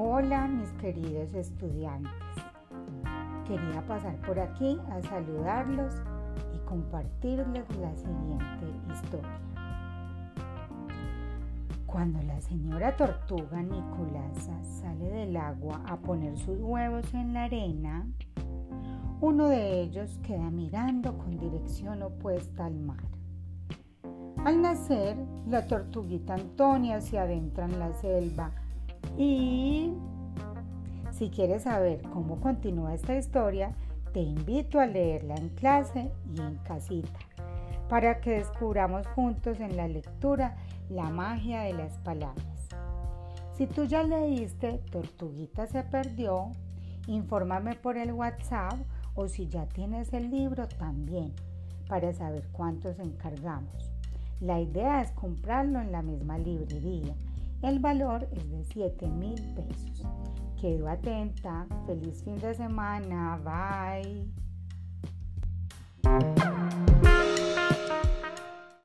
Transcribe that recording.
Hola mis queridos estudiantes. Quería pasar por aquí a saludarlos y compartirles la siguiente historia. Cuando la señora tortuga Nicolasa sale del agua a poner sus huevos en la arena, uno de ellos queda mirando con dirección opuesta al mar. Al nacer, la tortuguita Antonia se adentra en la selva y si quieres saber cómo continúa esta historia, te invito a leerla en clase y en casita para que descubramos juntos en la lectura la magia de las palabras. Si tú ya leíste Tortuguita se perdió, infórmame por el WhatsApp o si ya tienes el libro también para saber cuántos encargamos. La idea es comprarlo en la misma librería. El valor es de 7 mil pesos. Quedo atenta. Feliz fin de semana. Bye.